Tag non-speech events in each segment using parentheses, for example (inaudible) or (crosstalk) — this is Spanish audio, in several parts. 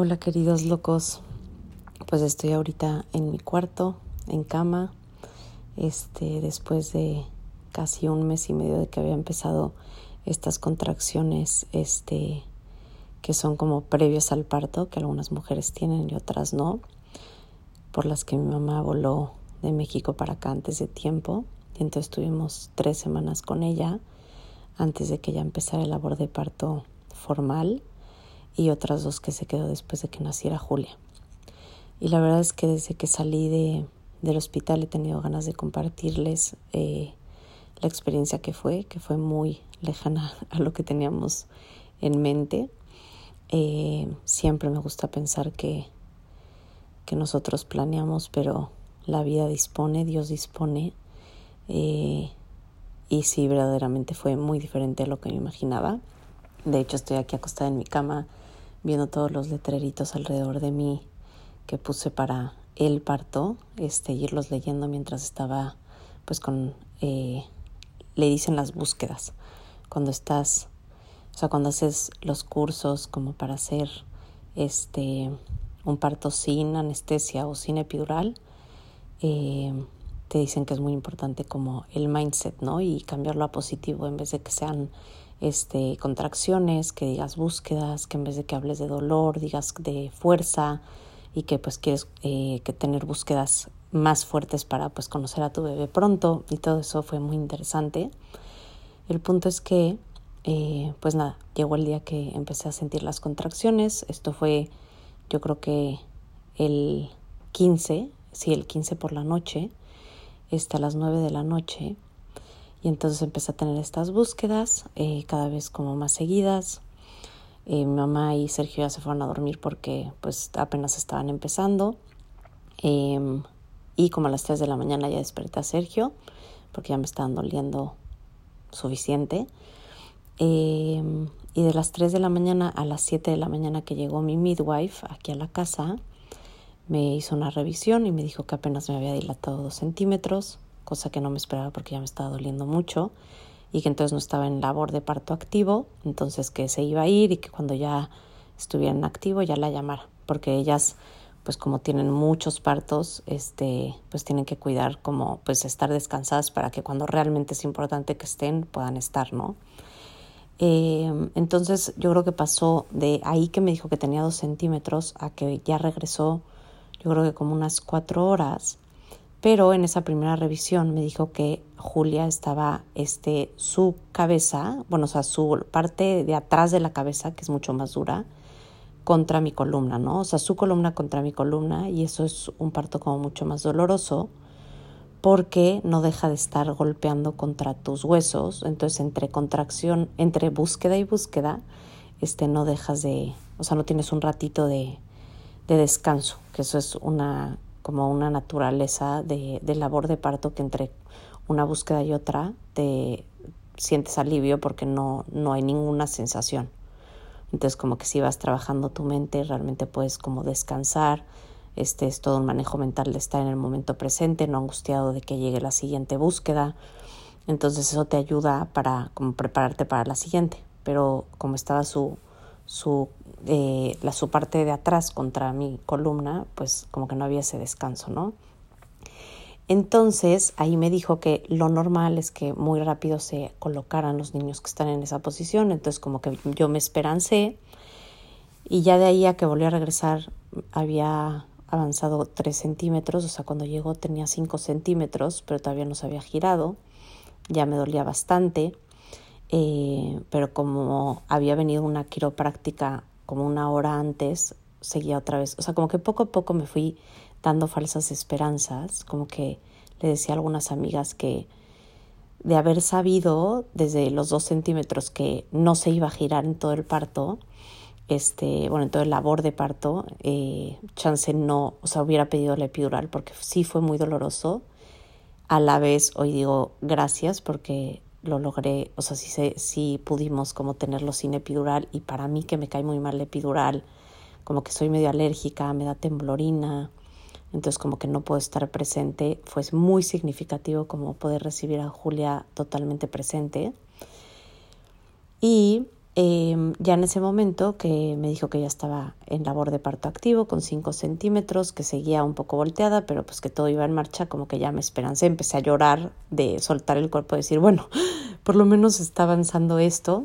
Hola queridos locos, pues estoy ahorita en mi cuarto, en cama, este, después de casi un mes y medio de que había empezado estas contracciones, este, que son como previos al parto, que algunas mujeres tienen y otras no, por las que mi mamá voló de México para acá antes de tiempo, y entonces tuvimos tres semanas con ella antes de que ella empezara el labor de parto formal y otras dos que se quedó después de que naciera Julia. Y la verdad es que desde que salí de, del hospital he tenido ganas de compartirles eh, la experiencia que fue, que fue muy lejana (laughs) a lo que teníamos en mente. Eh, siempre me gusta pensar que, que nosotros planeamos, pero la vida dispone, Dios dispone. Eh, y sí, verdaderamente fue muy diferente a lo que me imaginaba. De hecho, estoy aquí acostada en mi cama viendo todos los letreritos alrededor de mí que puse para el parto, este, irlos leyendo mientras estaba, pues con, eh, le dicen las búsquedas, cuando estás, o sea, cuando haces los cursos como para hacer, este, un parto sin anestesia o sin epidural, eh, te dicen que es muy importante como el mindset, ¿no? Y cambiarlo a positivo en vez de que sean este, contracciones, que digas búsquedas, que en vez de que hables de dolor, digas de fuerza y que pues quieres eh, que tener búsquedas más fuertes para pues conocer a tu bebé pronto y todo eso fue muy interesante. El punto es que eh, pues nada, llegó el día que empecé a sentir las contracciones, esto fue yo creo que el 15, sí, el 15 por la noche, hasta las 9 de la noche y entonces empecé a tener estas búsquedas eh, cada vez como más seguidas. Eh, mi mamá y Sergio ya se fueron a dormir porque pues apenas estaban empezando. Em, y como a las 3 de la mañana ya desperté a Sergio porque ya me estaban doliendo suficiente. Em, y de las 3 de la mañana a las 7 de la mañana que llegó mi midwife aquí a la casa, me hizo una revisión y me dijo que apenas me había dilatado dos centímetros, cosa que no me esperaba porque ya me estaba doliendo mucho y que entonces no estaba en labor de parto activo, entonces que se iba a ir y que cuando ya estuviera en activo ya la llamara, porque ellas pues como tienen muchos partos, este, pues tienen que cuidar como pues estar descansadas para que cuando realmente es importante que estén puedan estar, ¿no? Eh, entonces yo creo que pasó de ahí que me dijo que tenía dos centímetros a que ya regresó, yo creo que como unas cuatro horas pero en esa primera revisión me dijo que Julia estaba, este, su cabeza, bueno, o sea, su parte de atrás de la cabeza, que es mucho más dura, contra mi columna, ¿no? O sea, su columna contra mi columna y eso es un parto como mucho más doloroso porque no deja de estar golpeando contra tus huesos, entonces entre contracción, entre búsqueda y búsqueda, este no dejas de, o sea, no tienes un ratito de, de descanso, que eso es una como una naturaleza de, de labor de parto que entre una búsqueda y otra te sientes alivio porque no, no hay ninguna sensación. Entonces como que si vas trabajando tu mente realmente puedes como descansar, este es todo un manejo mental de estar en el momento presente, no angustiado de que llegue la siguiente búsqueda. Entonces eso te ayuda para como prepararte para la siguiente. Pero como estaba su, su la, su parte de atrás contra mi columna, pues como que no había ese descanso, ¿no? Entonces ahí me dijo que lo normal es que muy rápido se colocaran los niños que están en esa posición, entonces como que yo me esperancé y ya de ahí a que volví a regresar había avanzado tres centímetros, o sea, cuando llegó tenía cinco centímetros, pero todavía no se había girado, ya me dolía bastante, eh, pero como había venido una quiropráctica como una hora antes, seguía otra vez. O sea, como que poco a poco me fui dando falsas esperanzas, como que le decía a algunas amigas que de haber sabido desde los dos centímetros que no se iba a girar en todo el parto, este, bueno, en todo el labor de parto, eh, chance no, o sea, hubiera pedido la epidural porque sí fue muy doloroso. A la vez, hoy digo gracias porque lo logré, o sea, sí, sí pudimos como tenerlo sin epidural y para mí que me cae muy mal epidural, como que soy medio alérgica, me da temblorina, entonces como que no puedo estar presente, fue muy significativo como poder recibir a Julia totalmente presente. Y Em, ya en ese momento que me dijo que ya estaba en labor de parto activo con 5 centímetros, que seguía un poco volteada, pero pues que todo iba en marcha, como que ya me esperancé, empecé a llorar de soltar el cuerpo, y decir, bueno, (laughs) por lo menos está avanzando esto.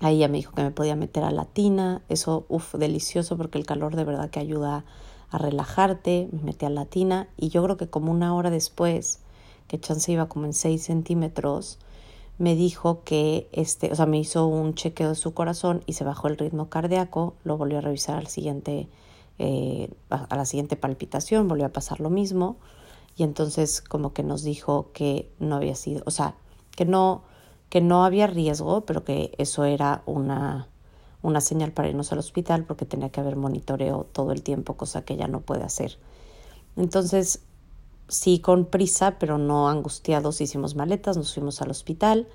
Ahí ya me dijo que me podía meter a la tina, eso, uff, delicioso porque el calor de verdad que ayuda a relajarte, me metí a la tina y yo creo que como una hora después, que chance iba como en 6 centímetros, me dijo que, este, o sea, me hizo un chequeo de su corazón y se bajó el ritmo cardíaco, lo volvió a revisar al siguiente, eh, a la siguiente palpitación, volvió a pasar lo mismo y entonces como que nos dijo que no había sido, o sea, que no, que no había riesgo, pero que eso era una, una señal para irnos al hospital porque tenía que haber monitoreo todo el tiempo, cosa que ella no puede hacer. Entonces sí con prisa, pero no angustiados, hicimos maletas, nos fuimos al hospital,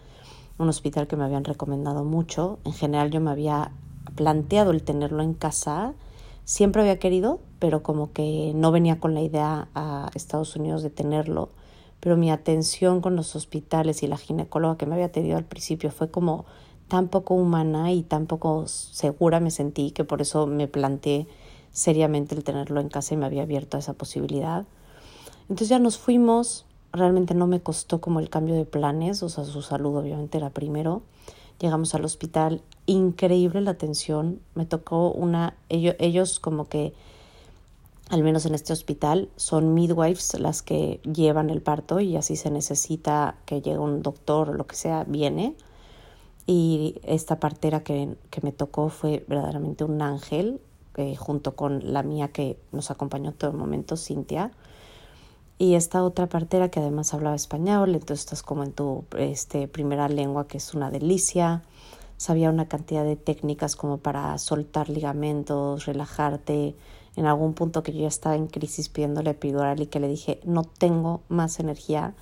un hospital que me habían recomendado mucho. En general yo me había planteado el tenerlo en casa, siempre había querido, pero como que no venía con la idea a Estados Unidos de tenerlo. Pero mi atención con los hospitales y la ginecóloga que me había tenido al principio fue como tan poco humana y tan poco segura me sentí que por eso me planteé seriamente el tenerlo en casa y me había abierto a esa posibilidad. Entonces ya nos fuimos, realmente no me costó como el cambio de planes, o sea, su salud obviamente era primero. Llegamos al hospital, increíble la atención, me tocó una, ellos, ellos como que, al menos en este hospital, son midwives las que llevan el parto y así se necesita que llegue un doctor o lo que sea, viene. Y esta partera que, que me tocó fue verdaderamente un ángel, eh, junto con la mía que nos acompañó todo el momento, Cintia y esta otra partera que además hablaba español, entonces estás como en tu este, primera lengua que es una delicia. Sabía una cantidad de técnicas como para soltar ligamentos, relajarte. En algún punto que yo ya estaba en crisis pidiéndole epidural y que le dije, no tengo más energía.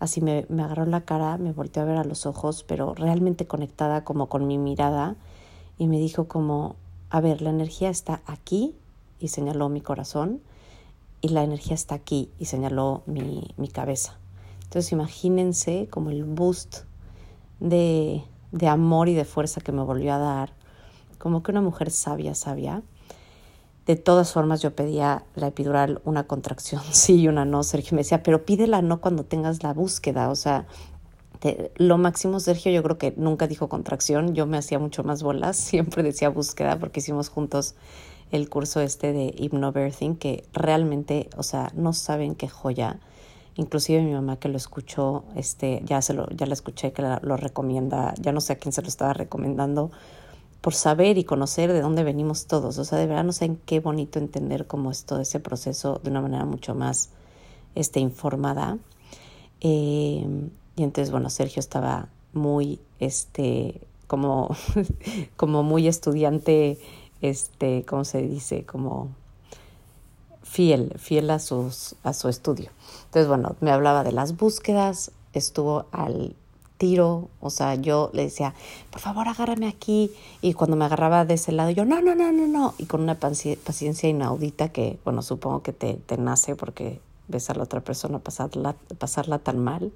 Así me, me agarró la cara, me volteó a ver a los ojos, pero realmente conectada como con mi mirada. Y me dijo como, a ver, la energía está aquí, y señaló mi corazón y la energía está aquí y señaló mi, mi cabeza. Entonces imagínense como el boost de, de amor y de fuerza que me volvió a dar, como que una mujer sabia, sabia. De todas formas yo pedía la epidural una contracción, (laughs) sí y una no. Sergio me decía, pero pídela no cuando tengas la búsqueda. O sea, lo máximo, Sergio, yo creo que nunca dijo contracción. Yo me hacía mucho más bolas, (laughs) siempre decía búsqueda porque hicimos juntos el curso este de hypnobirthing que realmente, o sea, no saben qué joya. Inclusive mi mamá que lo escuchó, este, ya se lo, ya la escuché que lo recomienda, ya no sé a quién se lo estaba recomendando, por saber y conocer de dónde venimos todos. O sea, de verdad no sé en qué bonito entender cómo es todo ese proceso de una manera mucho más este, informada. Eh, y entonces, bueno, Sergio estaba muy, este, como, (laughs) como muy estudiante este, ¿cómo se dice? Como fiel, fiel a, sus, a su estudio. Entonces, bueno, me hablaba de las búsquedas, estuvo al tiro, o sea, yo le decía, por favor, agárrame aquí, y cuando me agarraba de ese lado, yo, no, no, no, no, no, y con una paciencia inaudita que, bueno, supongo que te, te nace porque ves a la otra persona pasarla, pasarla tan mal,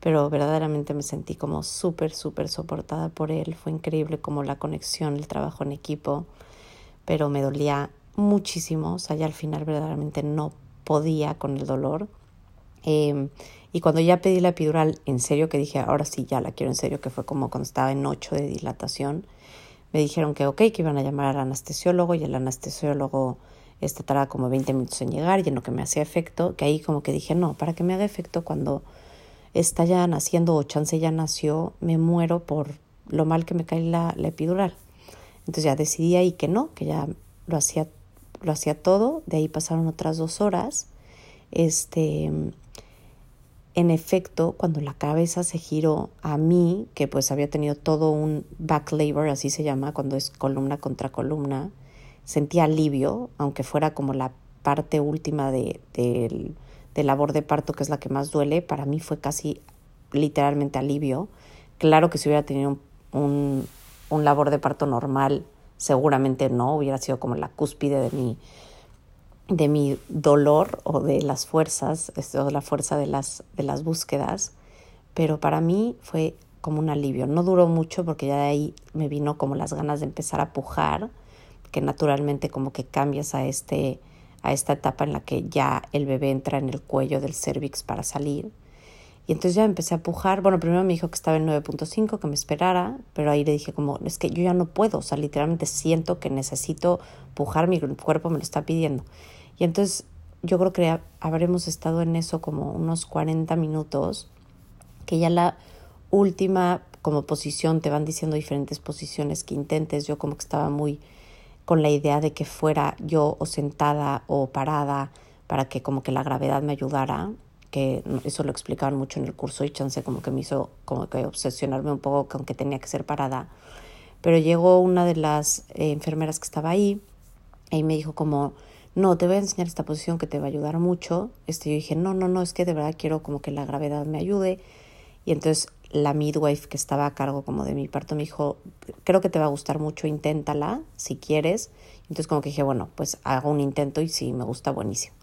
pero verdaderamente me sentí como súper, súper soportada por él, fue increíble como la conexión, el trabajo en equipo, pero me dolía muchísimo, o sea, ya al final verdaderamente no podía con el dolor. Em, y cuando ya pedí la epidural, en serio que dije, ahora sí, ya la quiero en serio, que fue como cuando estaba en 8 de dilatación, me dijeron que ok, que iban a llamar al anestesiólogo y el anestesiólogo este tardaba como 20 minutos en llegar y en lo que me hacía efecto, que ahí como que dije, no, para que me haga efecto cuando está ya naciendo o chance ya nació, me muero por lo mal que me cae la, la epidural. Entonces ya decidí ahí que no, que ya lo hacía, lo hacía todo. De ahí pasaron otras dos horas. Este, en efecto, cuando la cabeza se giró a mí, que pues había tenido todo un back labor, así se llama, cuando es columna contra columna, sentí alivio, aunque fuera como la parte última de, labor de parto, que es la que más duele, para mí fue casi literalmente alivio. Claro que si hubiera tenido un labor de parto normal, seguramente no, hubiera sido como la cúspide de mi, de mi dolor o de las fuerzas, o la fuerza de las, de las búsquedas, pero para mí fue como un alivio. No duró mucho porque ya de ahí me vino como las ganas de empezar a pujar, que naturalmente como que cambias a este a esta etapa en la que ya el bebé entra en el cuello del cervix para salir. Y entonces ya empecé a pujar. Bueno, primero me dijo que estaba en 9.5, que me esperara, pero ahí le dije como, es que yo ya no puedo, o sea, literalmente siento que necesito pujar, mi cuerpo me lo está pidiendo. Y entonces yo creo que habremos estado en eso como unos 40 minutos, que ya la última como posición te van diciendo diferentes posiciones que intentes. Yo como que estaba muy con la idea de que fuera yo o sentada o parada para que como que la gravedad me ayudara, que eso lo explicaban mucho en el curso y chance como que me hizo como que obsesionarme un poco con que tenía que ser parada. Pero llegó una de las eh, enfermeras que estaba ahí y me dijo como, no, te voy a enseñar esta posición que te va a ayudar mucho. Este, yo dije, no, no, no, es que de verdad quiero como que la gravedad me ayude. Y entonces la midwife que estaba a cargo como de mi parto me dijo, creo que te va a gustar mucho, inténtala si quieres. Entonces como que dije, bueno, pues hago un intento y si me gusta, buenísimo.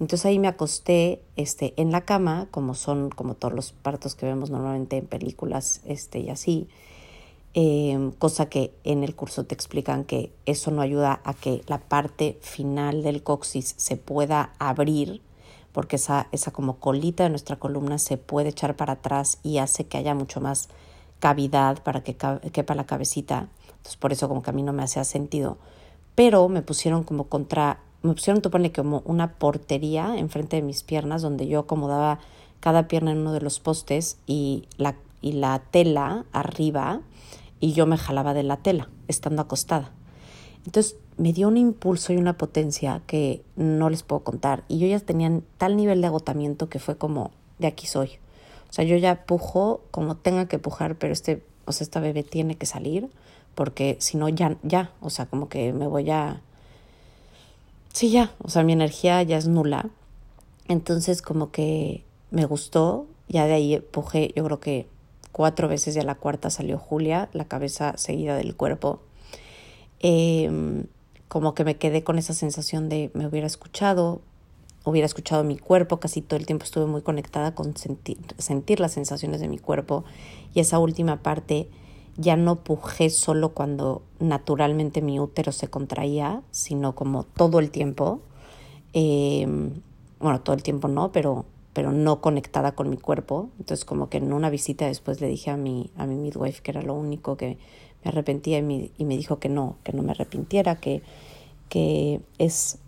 Entonces ahí me acosté este, en la cama, como son como todos los partos que vemos normalmente en películas este, y así. Em, cosa que en el curso te explican que eso no ayuda a que la parte final del coxis se pueda abrir porque esa, esa como colita de nuestra columna se puede echar para atrás y hace que haya mucho más cavidad para que quepa la cabecita. Entonces por eso como que a mí no me hacía sentido. Pero me pusieron como contra, me pusieron, tú pone como una portería enfrente de mis piernas donde yo acomodaba cada pierna en uno de los postes y la, y la tela arriba y yo me jalaba de la tela estando acostada. Entonces me dio un impulso y una potencia que no les puedo contar. Y yo ya tenía tal nivel de agotamiento que fue como, de aquí soy. O sea, yo ya pujo como tenga que pujar, pero este, o sea, esta bebé tiene que salir, porque si no, ya, ya, o sea, como que me voy a... Sí, ya, o sea, mi energía ya es nula. Entonces, como que me gustó, ya de ahí pujé, yo creo que cuatro veces y la cuarta salió Julia, la cabeza seguida del cuerpo. Eh, como que me quedé con esa sensación de me hubiera escuchado, hubiera escuchado mi cuerpo, casi todo el tiempo estuve muy conectada con sentir, sentir las sensaciones de mi cuerpo y esa última parte ya no pujé solo cuando naturalmente mi útero se contraía, sino como todo el tiempo. Em, bueno, todo el tiempo no, pero, pero no conectada con mi cuerpo. Entonces como que en una visita después le dije a mi, a mi midwife que era lo único que me arrepentía y me, y me dijo que no, que no me arrepintiera, que, que es,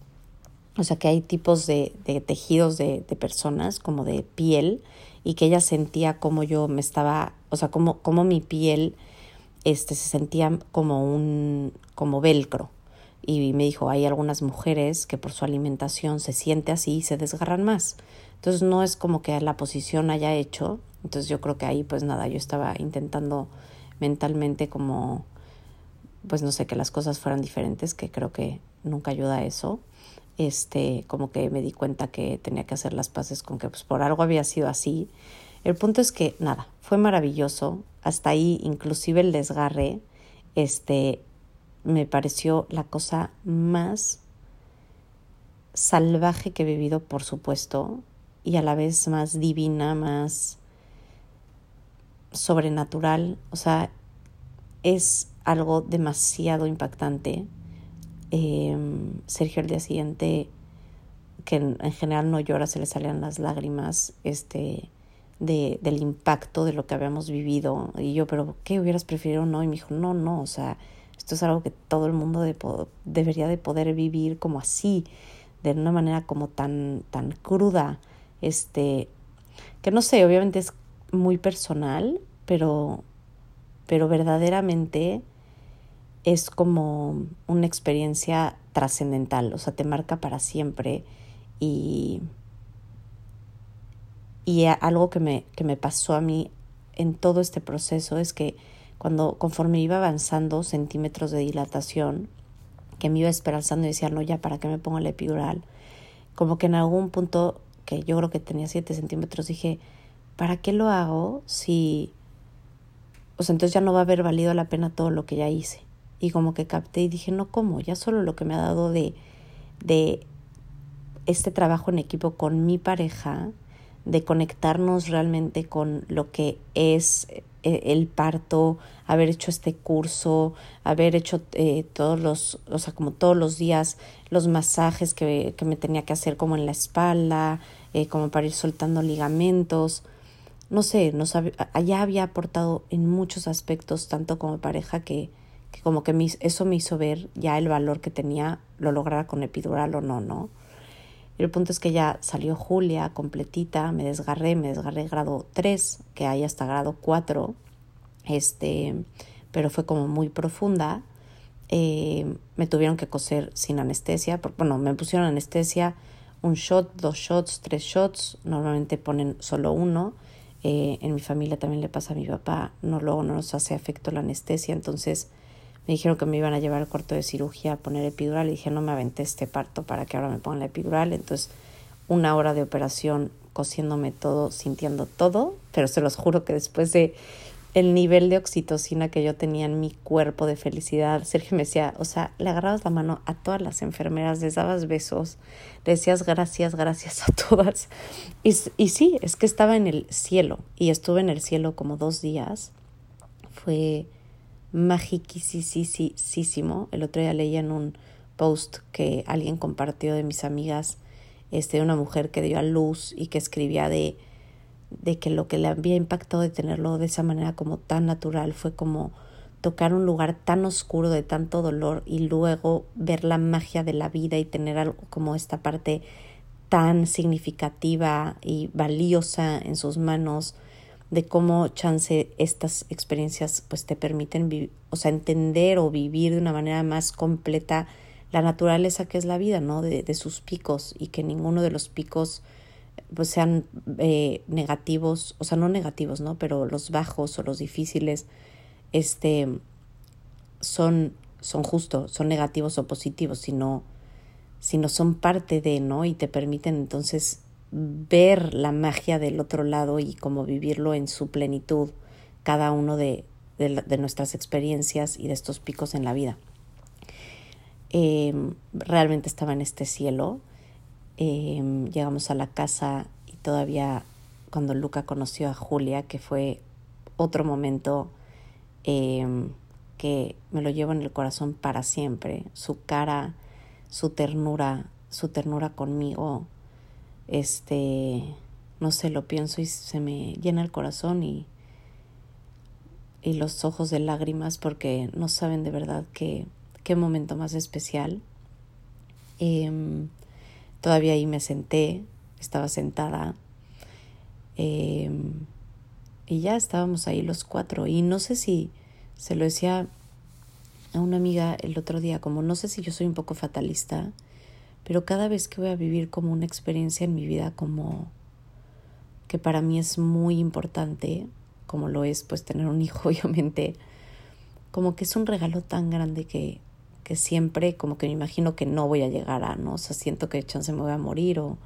o sea, que hay tipos de, de tejidos de, personas, como de piel, y que ella sentía como yo me estaba, o sea, como, como mi piel este, se sentía como un, como velcro. Y me dijo, hay algunas mujeres que por su alimentación se siente así y se desgarran más. Entonces no es como que la posición haya hecho. Entonces yo creo que ahí pues nada, yo estaba intentando mentalmente como, pues no sé, que las cosas fueran diferentes, que creo que nunca ayuda eso. Este, como que me di cuenta que tenía que hacer las paces con que pues por algo había sido así. El punto es que nada, fue maravilloso, hasta ahí inclusive el desgarre, este, me pareció la cosa más salvaje que he vivido, por supuesto, y a la vez más divina, más sobrenatural, o sea, es algo demasiado impactante. Em, Sergio el día siguiente, que en, general no llora, se le salían las lágrimas, este, de, del impacto de lo que habíamos vivido. Y yo, pero ¿qué hubieras preferido no? Y me dijo, no, no, o sea, esto es algo que todo el mundo debería de poder vivir como así, de una manera como tan, tan cruda, este, que no sé, obviamente es muy personal, pero, pero verdaderamente es como una experiencia trascendental, o sea, te marca para siempre y, y algo que me, que me pasó a mí en todo este proceso es que cuando conforme iba avanzando centímetros de dilatación, que me iba esperanzando y decía, no, ya, ¿para qué me pongo la epidural? Como que en algún punto, que yo creo que tenía siete centímetros, dije, ¿para qué lo hago si, o sea, entonces ya no va a haber valido la pena todo lo que ya hice? Y como que capté y dije, no, ¿cómo? Ya solo lo que me ha dado de, de este trabajo en equipo con mi pareja, de conectarnos realmente con lo que es eh, el parto, haber hecho este curso, haber hecho eh, todos los, o sea, como todos los días los masajes que, que me tenía que hacer como en la espalda, eh, como para ir soltando ligamentos. No sé, nos allá había aportado en muchos aspectos, tanto como pareja, que, que como que eso me hizo ver ya el valor que tenía, lo lograra con epidural o no, ¿no? El punto es que ya salió Julia completita, me desgarré, me desgarré grado 3, que hay hasta grado 4, este, pero fue como muy profunda. Eh, me tuvieron que coser sin anestesia, bueno, me pusieron anestesia, un shot, dos shots, tres shots, normalmente ponen solo uno. Eh, en mi familia también le pasa a mi papá, no luego no nos hace efecto la anestesia, entonces me dijeron que me iban a llevar al cuarto de cirugía a poner epidural y dije, no me aventé este parto para que ahora me pongan la epidural. Entonces, una hora de operación cosiéndome todo, sintiendo todo, pero se los juro que después de el nivel de oxitocina que yo tenía en mi cuerpo de felicidad, Sergio me decía, o sea, le agarrabas la mano a todas las enfermeras, les dabas besos, le decías gracias, gracias a todas. Y, y sí, es que estaba en el cielo y estuve en el cielo como dos días. Fue magiquísimo. El otro día leía en un post que alguien compartió de mis amigas, este, una mujer que dio a luz y que escribía de, de que lo que le había impactado de tenerlo de esa manera como tan natural fue como tocar un lugar tan oscuro de tanto dolor y luego ver la magia de la vida y tener algo como esta parte tan significativa y valiosa en sus manos de cómo chance estas experiencias pues te permiten o sea, entender o vivir de una manera más completa la naturaleza que es la vida, ¿no? De, de sus picos y que ninguno de los picos pues sean eh, negativos, o sea, no negativos, ¿no? Pero los bajos o los difíciles, este, son, son justos, son negativos o positivos, sino, sino son parte de, ¿no? Y te permiten entonces ver la magia del otro lado y cómo vivirlo en su plenitud, cada uno de, de, nuestras experiencias y de estos picos en la vida. Em, realmente estaba en este cielo. Em, llegamos a la casa y todavía cuando Luca conoció a Julia, que fue otro momento em, que me lo llevo en el corazón para siempre. Su cara, su ternura, su ternura conmigo, este, no sé, lo pienso y se me llena el corazón y, y los ojos de lágrimas porque no saben de verdad qué, qué momento más especial. Em, todavía ahí me senté, estaba sentada em, y ya estábamos ahí los cuatro y no sé si se lo decía a una amiga el otro día, como no sé si yo soy un poco fatalista, pero cada vez que voy a vivir como una experiencia en mi vida como que para mí es muy importante, como lo es pues tener un hijo (laughs) obviamente, como que es un regalo tan grande que, que siempre como que me imagino que no voy a llegar a, ¿no? O sea, siento que chance me voy a morir o...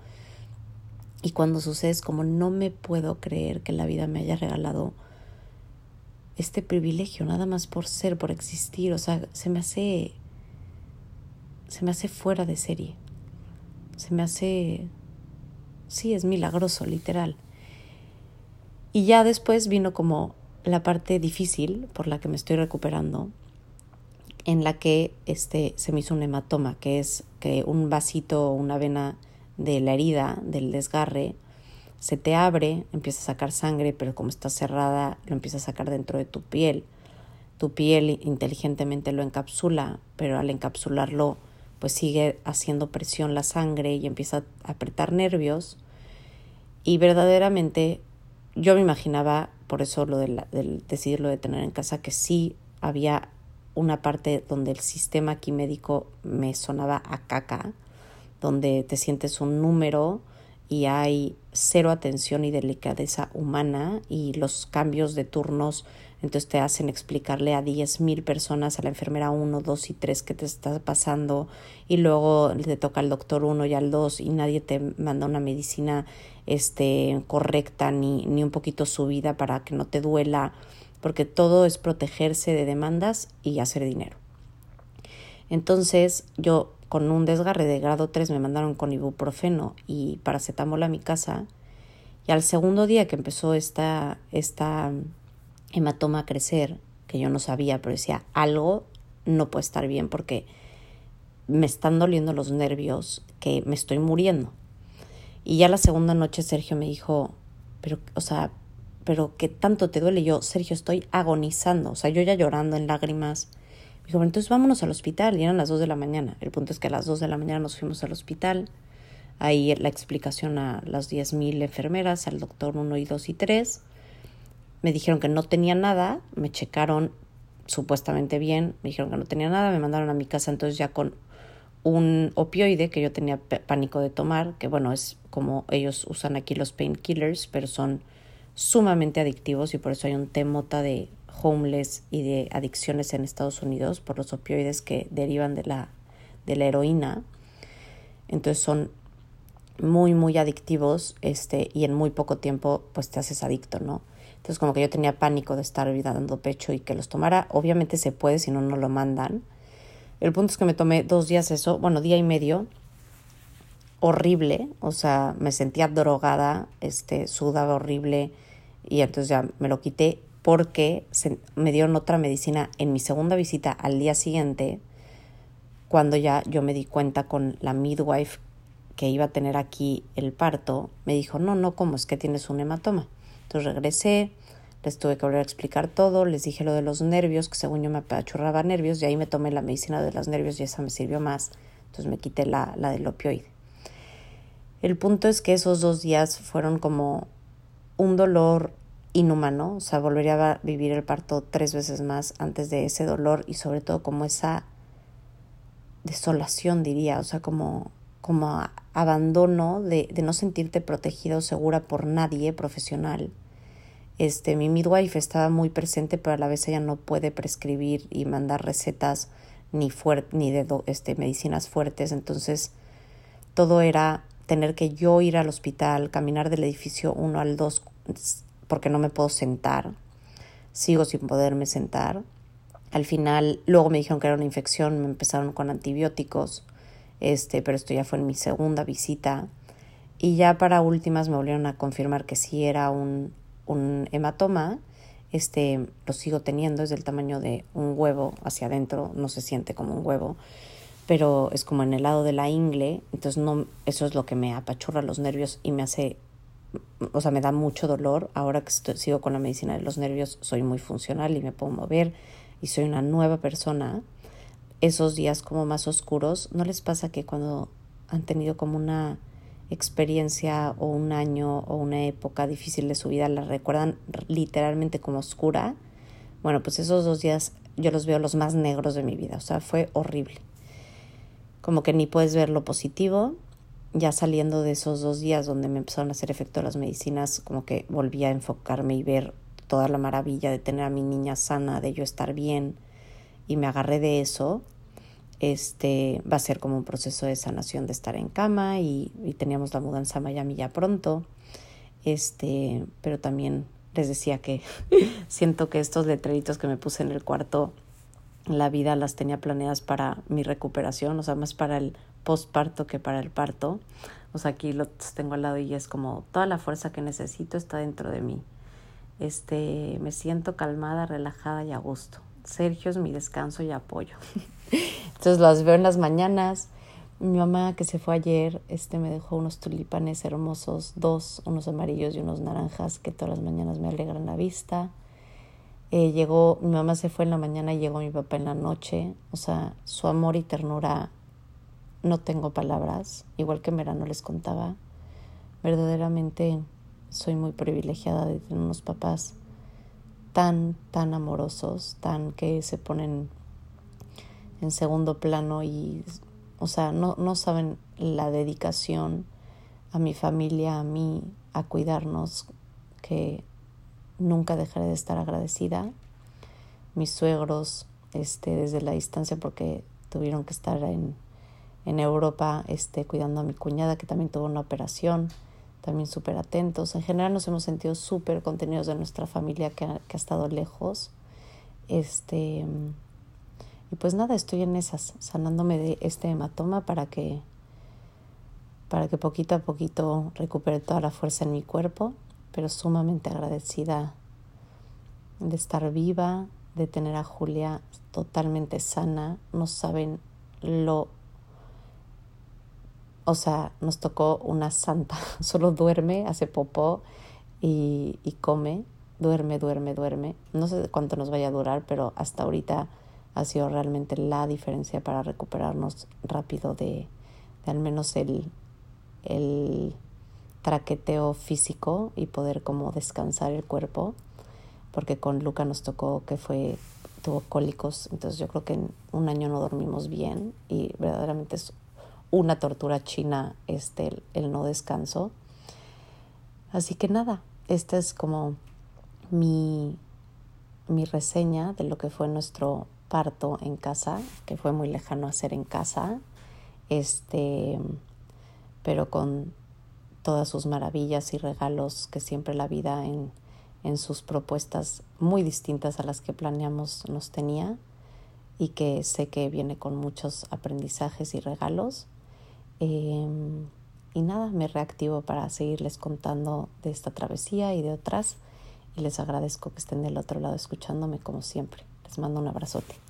Y cuando sucede es como no me puedo creer que la vida me haya regalado este privilegio, nada más por ser, por existir, o sea, se me hace se me hace fuera de serie se me hace, sí, es milagroso, literal. Y ya después vino como la parte difícil por la que me estoy recuperando, en la que este, se me hizo un hematoma, que es que un vasito o una vena de la herida, del desgarre, se te abre, empieza a sacar sangre, pero como está cerrada, lo empieza a sacar dentro de tu piel. Tu piel inteligentemente lo encapsula, pero al encapsularlo pues sigue haciendo presión la sangre y empieza a apretar nervios. Y verdaderamente yo me imaginaba, por eso lo del, decidirlo de tener en casa, que sí había una parte donde el sistema aquí médico me sonaba a caca, donde te sientes un número y hay cero atención y delicadeza humana y los cambios de turnos entonces te hacen explicarle a diez mil personas, a la enfermera uno, dos y tres qué te está pasando y luego te toca al doctor uno y al dos y nadie te manda una medicina este, correcta ni, ni un poquito subida para que no te duela, porque todo es protegerse de demandas y hacer dinero. Entonces yo con un desgarre de grado 3 me mandaron con ibuprofeno y paracetamol a mi casa Y al segundo día que empezó esta, esta hematoma crecer, que yo no sabía, pero decía, algo no puede estar bien porque me están doliendo los nervios, que me estoy muriendo. Y ya la segunda noche Sergio me dijo, pero, o sea, pero ¿qué tanto te duele? Yo, Sergio, estoy agonizando, o sea, yo ya llorando en lágrimas. Me dijo, entonces vámonos al hospital. Y eran las dos de la mañana. El punto es que a las dos de la mañana nos fuimos al hospital. Ahí la explicación a las mil enfermeras, al doctor 1 y 2 y 3. Me dijeron que no tenía nada, me checaron supuestamente bien, me dijeron que no tenía nada, me mandaron a mi casa entonces ya con un opioide que yo tenía pánico de tomar, que bueno, es como ellos usan aquí los painkillers, pero son sumamente adictivos y por eso hay un temota de homeless y de adicciones en Estados Unidos por los opioides que derivan de la, de la heroína. Entonces son muy, muy adictivos este, y en muy poco tiempo pues te haces adicto, ¿no? Entonces como que yo tenía pánico de estar dando pecho y que los tomara. Obviamente se puede, si no, no lo mandan. El punto es que me tomé dos días eso, bueno, día y medio, horrible, o sea, me sentía drogada, este, sudaba horrible y entonces ya me lo quité porque me dieron otra medicina en mi segunda visita al día siguiente, cuando ya yo me di cuenta con la midwife que iba a tener aquí el parto, me dijo, no, no, ¿cómo es que tienes un hematoma? Entonces regresé, les tuve que volver a explicar todo, les dije lo de los nervios, que según yo me apachurraba nervios, y ahí me tomé la medicina de los nervios y esa me sirvió más, entonces me quité la, la del opioide. El punto es que esos dos días fueron como un dolor inhumano, o sea, volvería a vivir el parto tres veces más antes de ese dolor y sobre todo como esa desolación, diría, o sea, como, como abandono de, de no sentirte protegida o segura por nadie profesional. Este, mi midwife estaba muy presente, pero a la vez ella no puede prescribir y mandar recetas ni, ni de este, medicinas fuertes, entonces todo era tener que yo ir al hospital, caminar del edificio 1 al 2 porque no me puedo sentar. Sigo sin poderme sentar. Al final, luego me dijeron que era una infección, me empezaron con antibióticos, este, pero esto ya fue en mi segunda visita. Y ya para últimas me volvieron a confirmar que sí era un, un hematoma. Este lo sigo teniendo, es del tamaño de un huevo hacia adentro, no se siente como un huevo, pero es como en el lado de la ingle, entonces no, eso es lo que me apachurra los nervios y me hace o sea, me da mucho dolor. Ahora que sigo con la medicina de los nervios, soy muy funcional y me puedo mover y soy una nueva persona. Esos días como más oscuros, ¿no les pasa que cuando han tenido como una experiencia o un año o una época difícil de su vida la recuerdan literalmente como oscura? Bueno, pues esos dos días yo los veo los más negros de mi vida, o sea, fue horrible. Como que ni puedes ver lo positivo, ya saliendo de esos dos días donde me empezaron a hacer efecto las medicinas, como que volví a enfocarme y ver toda la maravilla de tener a mi niña sana, de yo estar bien, y me agarré de eso. Este va a ser como un proceso de sanación de estar en cama y, teníamos la mudanza a Miami ya pronto. Este, pero también les decía que (laughs) siento que estos letreritos que me puse en el cuarto, la vida las tenía planeadas para mi recuperación, o sea, más para el postparto que para el parto. O sea, aquí los tengo al lado y es como toda la fuerza que necesito está dentro de mí. Este, me siento calmada, relajada y a gusto. Sergio es mi descanso y apoyo. (laughs) Entonces las veo en las mañanas. Mi mamá que se fue ayer, este me dejó unos tulipanes hermosos, dos, unos amarillos y unos naranjas que todas las mañanas me alegran la vista. Eh, llegó, mi mamá se fue en la mañana y llegó mi papá en la noche. O sea, su amor y ternura no tengo palabras, igual que en verano les contaba. Verdaderamente soy muy privilegiada de tener unos papás tan, tan amorosos, tan que se ponen en segundo plano y, o sea, no, no saben la dedicación a mi familia, a mí, a cuidarnos, que nunca dejaré de estar agradecida. Mis suegros, este, desde la distancia, porque tuvieron que estar en en Europa este, cuidando a mi cuñada que también tuvo una operación, también súper atentos. En general nos hemos sentido súper contenidos de nuestra familia que ha, que ha estado lejos. Este, y pues nada, estoy en esas, sanándome de este hematoma para que para que poquito a poquito recupere toda la fuerza en mi cuerpo, pero sumamente agradecida de estar viva, de tener a Julia totalmente sana. No saben lo... O sea, nos tocó una santa. (laughs) Solo duerme, hace popó y, y come. Duerme, duerme, duerme. No sé cuánto nos vaya a durar, pero hasta ahorita ha sido realmente la diferencia para recuperarnos rápido de, al menos el, el traqueteo físico y poder como descansar el cuerpo porque con Luca nos tocó que fue tuvo cólicos, entonces yo creo que en un año no dormimos bien y verdaderamente es una tortura china este el, no descanso. Así que nada, esta es como mi mi reseña de lo que fue nuestro parto en casa, que fue muy lejano hacer en casa. Este pero con todas sus maravillas y regalos que siempre la vida en en sus propuestas muy distintas a las que planeamos nos tenía y que sé que viene con muchos aprendizajes y regalos. Em, y nada, me reactivo para seguirles contando de esta travesía y de otras y les agradezco que estén del otro lado escuchándome como siempre. Les mando un abrazote.